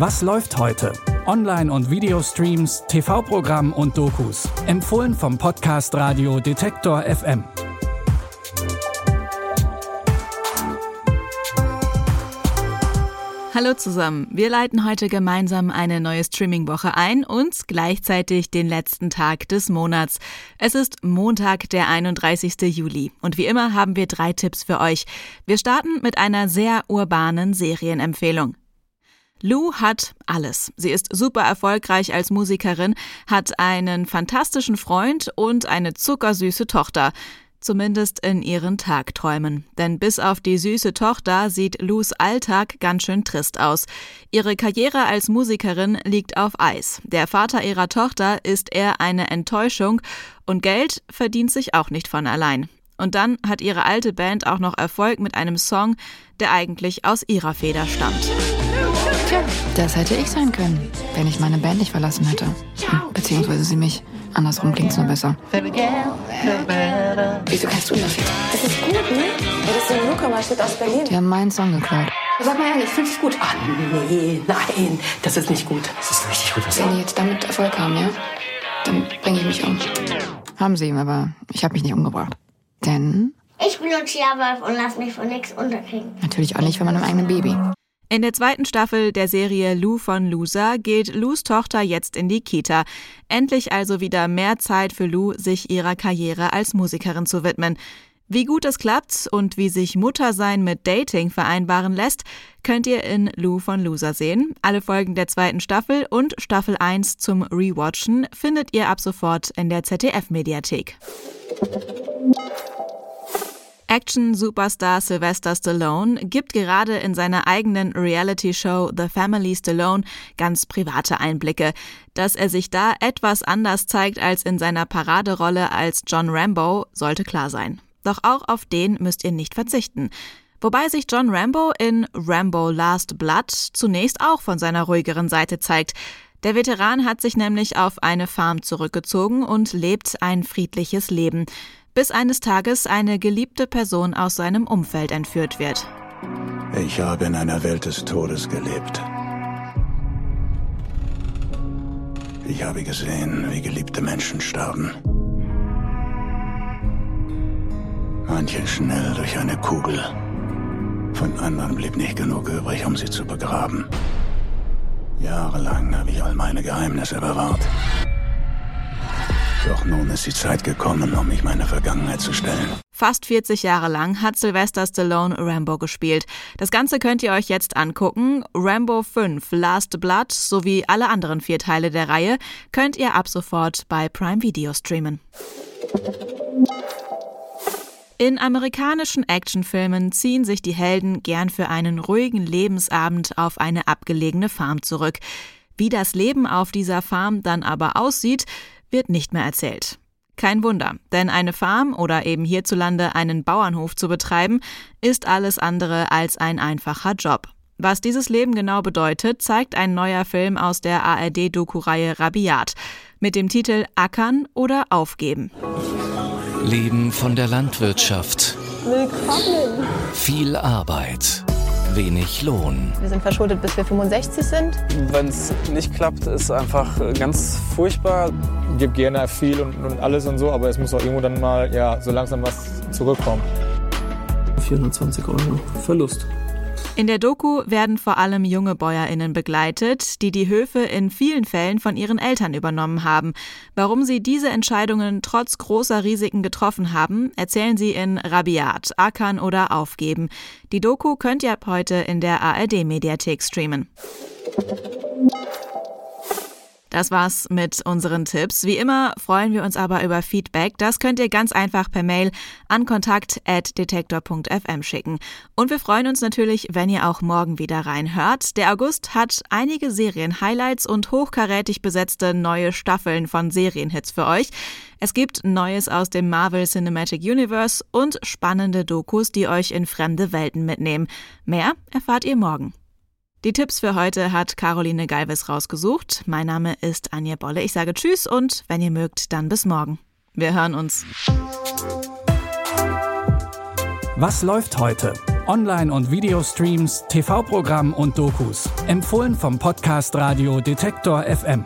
Was läuft heute? Online- und Videostreams, TV-Programm und Dokus. Empfohlen vom Podcast Radio Detektor FM. Hallo zusammen. Wir leiten heute gemeinsam eine neue Streaming-Woche ein und gleichzeitig den letzten Tag des Monats. Es ist Montag, der 31. Juli. Und wie immer haben wir drei Tipps für euch. Wir starten mit einer sehr urbanen Serienempfehlung. Lou hat alles. Sie ist super erfolgreich als Musikerin, hat einen fantastischen Freund und eine zuckersüße Tochter. Zumindest in ihren Tagträumen. Denn bis auf die süße Tochter sieht Lus Alltag ganz schön trist aus. Ihre Karriere als Musikerin liegt auf Eis. Der Vater ihrer Tochter ist eher eine Enttäuschung und Geld verdient sich auch nicht von allein. Und dann hat ihre alte Band auch noch Erfolg mit einem Song, der eigentlich aus ihrer Feder stammt. Tja, das hätte ich sein können, wenn ich meine Band nicht verlassen hätte. Beziehungsweise sie mich. Andersrum klingt's nur besser. Wieso kannst du das jetzt? Das ist gut, ne? Ja, das ist ein Newcomer-Shit aus Berlin. Die haben meinen Song geklaut. Sag mal ehrlich, findest du gut? Ah, nee, nein, das ist nicht gut. Das ist richtig gut. Wenn die jetzt damit Erfolg haben, ja? Dann bringe ich mich um. Haben sie, aber ich habe mich nicht umgebracht. Denn Ich bin ein Tierwolf und lass mich von nichts unterkriegen. natürlich auch nicht von meinem eigenen Baby. In der zweiten Staffel der Serie Lou von Loser geht Lus Tochter jetzt in die Kita. Endlich also wieder mehr Zeit für Lou, sich ihrer Karriere als Musikerin zu widmen. Wie gut es klappt und wie sich Muttersein mit Dating vereinbaren lässt, könnt ihr in Lou von Loser sehen. Alle Folgen der zweiten Staffel und Staffel 1 zum Rewatchen findet ihr ab sofort in der ZDF-Mediathek. Action-Superstar Sylvester Stallone gibt gerade in seiner eigenen Reality-Show The Family Stallone ganz private Einblicke. Dass er sich da etwas anders zeigt als in seiner Paraderolle als John Rambo, sollte klar sein. Doch auch auf den müsst ihr nicht verzichten. Wobei sich John Rambo in Rambo Last Blood zunächst auch von seiner ruhigeren Seite zeigt. Der Veteran hat sich nämlich auf eine Farm zurückgezogen und lebt ein friedliches Leben bis eines Tages eine geliebte Person aus seinem Umfeld entführt wird. Ich habe in einer Welt des Todes gelebt. Ich habe gesehen, wie geliebte Menschen starben. Manche schnell durch eine Kugel. Von anderen blieb nicht genug übrig, um sie zu begraben. Jahrelang habe ich all meine Geheimnisse bewahrt. Doch nun ist die Zeit gekommen, um mich meiner Vergangenheit zu stellen. Fast 40 Jahre lang hat Sylvester Stallone Rambo gespielt. Das Ganze könnt ihr euch jetzt angucken. Rambo 5 Last Blood sowie alle anderen vier Teile der Reihe könnt ihr ab sofort bei Prime Video streamen. In amerikanischen Actionfilmen ziehen sich die Helden gern für einen ruhigen Lebensabend auf eine abgelegene Farm zurück. Wie das Leben auf dieser Farm dann aber aussieht, wird nicht mehr erzählt. Kein Wunder, denn eine Farm oder eben hierzulande einen Bauernhof zu betreiben, ist alles andere als ein einfacher Job. Was dieses Leben genau bedeutet, zeigt ein neuer Film aus der ARD-Doku-Reihe Rabiat mit dem Titel Ackern oder Aufgeben. Leben von der Landwirtschaft. Willkommen. Viel Arbeit. Wenig Lohn. Wir sind verschuldet, bis wir 65 sind. Wenn es nicht klappt, ist einfach ganz furchtbar. Gebe gerne viel und, und alles und so, aber es muss auch irgendwo dann mal ja, so langsam was zurückkommen. 420 Euro Verlust. In der Doku werden vor allem junge BäuerInnen begleitet, die die Höfe in vielen Fällen von ihren Eltern übernommen haben. Warum sie diese Entscheidungen trotz großer Risiken getroffen haben, erzählen sie in Rabiat, Ackern oder Aufgeben. Die Doku könnt ihr ab heute in der ARD-Mediathek streamen. Das war's mit unseren Tipps. Wie immer freuen wir uns aber über Feedback. Das könnt ihr ganz einfach per Mail an kontakt@detektor.fm schicken. Und wir freuen uns natürlich, wenn ihr auch morgen wieder reinhört. Der August hat einige Serien-Highlights und hochkarätig besetzte neue Staffeln von Serienhits für euch. Es gibt Neues aus dem Marvel Cinematic Universe und spannende Dokus, die euch in fremde Welten mitnehmen. Mehr erfahrt ihr morgen. Die Tipps für heute hat Caroline Galvis rausgesucht. Mein Name ist Anja Bolle. Ich sage Tschüss und wenn ihr mögt, dann bis morgen. Wir hören uns. Was läuft heute? Online- und Videostreams, TV-Programm und Dokus. Empfohlen vom Podcast Radio Detektor FM.